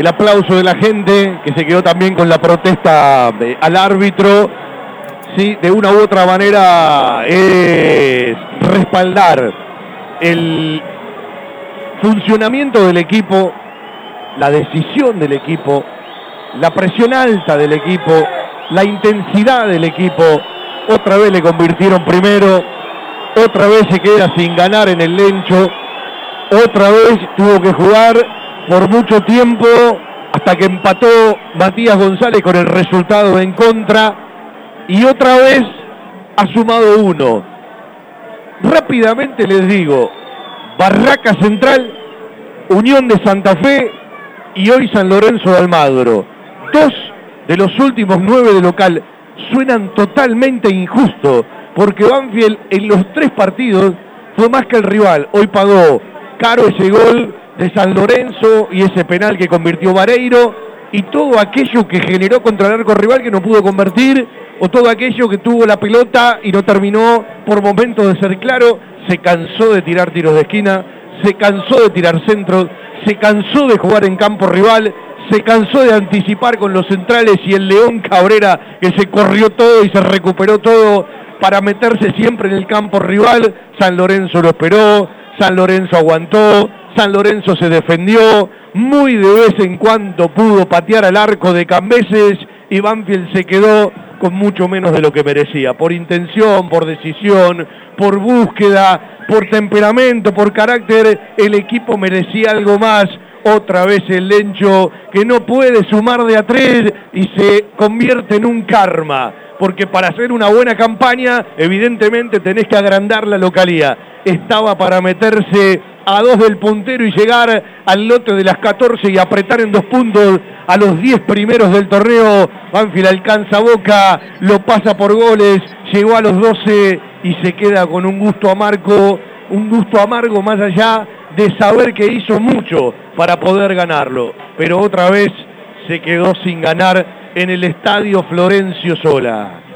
el aplauso de la gente que se quedó también con la protesta al árbitro. Sí, de una u otra manera es respaldar el funcionamiento del equipo, la decisión del equipo, la presión alta del equipo, la intensidad del equipo. Otra vez le convirtieron primero, otra vez se queda sin ganar en el lencho, otra vez tuvo que jugar por mucho tiempo hasta que empató Matías González con el resultado en contra y otra vez ha sumado uno. Rápidamente les digo, Barraca Central, Unión de Santa Fe y hoy San Lorenzo de Almagro. Dos de los últimos nueve de local suenan totalmente injustos porque Banfield en los tres partidos fue más que el rival. Hoy pagó caro ese gol de San Lorenzo y ese penal que convirtió Vareiro y todo aquello que generó contra el arco rival que no pudo convertir o todo aquello que tuvo la pelota y no terminó por momentos de ser claro, se cansó de tirar tiros de esquina, se cansó de tirar centros, se cansó de jugar en campo rival, se cansó de anticipar con los centrales y el León Cabrera que se corrió todo y se recuperó todo para meterse siempre en el campo rival, San Lorenzo lo esperó, San Lorenzo aguantó, San Lorenzo se defendió, muy de vez en cuando pudo patear al arco de Cambeses y Banfield se quedó con mucho menos de lo que merecía, por intención, por decisión, por búsqueda, por temperamento, por carácter, el equipo merecía algo más. Otra vez el Lencho que no puede sumar de a tres y se convierte en un karma porque para hacer una buena campaña, evidentemente tenés que agrandar la localidad. Estaba para meterse a dos del puntero y llegar al lote de las 14 y apretar en dos puntos a los 10 primeros del torneo. Banfield alcanza Boca, lo pasa por goles, llegó a los 12 y se queda con un gusto amargo, un gusto amargo más allá de saber que hizo mucho para poder ganarlo. Pero otra vez se quedó sin ganar en el estadio Florencio Sola.